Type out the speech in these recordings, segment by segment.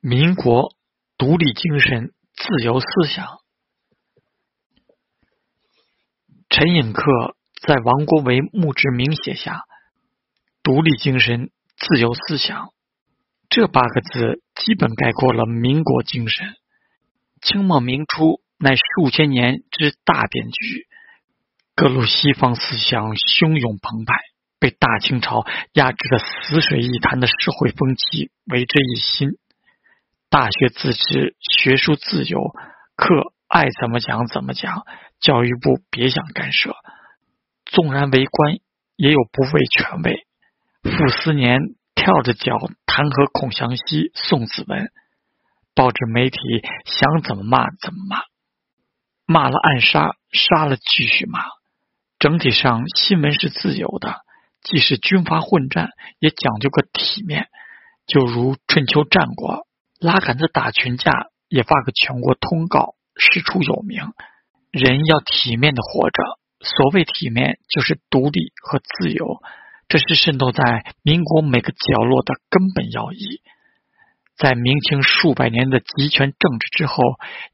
民国独立精神、自由思想。陈寅恪在王国维墓志铭写下“独立精神、自由思想”这八个字，基本概括了民国精神。清末明初乃数千年之大变局，各路西方思想汹涌澎湃，被大清朝压制的死水一潭的社会风气为之一新。大学自治，学术自由，课爱怎么讲怎么讲。教育部别想干涉，纵然为官，也有不畏权威。傅斯年跳着脚弹劾孔祥熙、宋子文，报纸媒体想怎么骂怎么骂，骂了暗杀，杀了继续骂。整体上新闻是自由的，即使军阀混战，也讲究个体面。就如春秋战国，拉杆子打群架，也发个全国通告，师出有名。人要体面的活着，所谓体面就是独立和自由，这是渗透在民国每个角落的根本要义。在明清数百年的集权政治之后，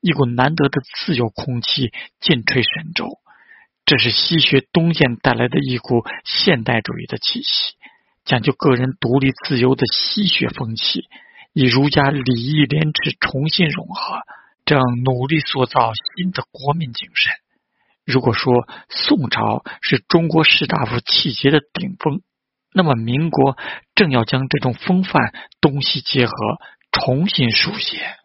一股难得的自由空气尽吹神州，这是西学东渐带来的一股现代主义的气息，讲究个人独立自由的西学风气，以儒家礼义廉耻重新融合。正努力塑造新的国民精神。如果说宋朝是中国士大夫气节的顶峰，那么民国正要将这种风范东西结合，重新书写。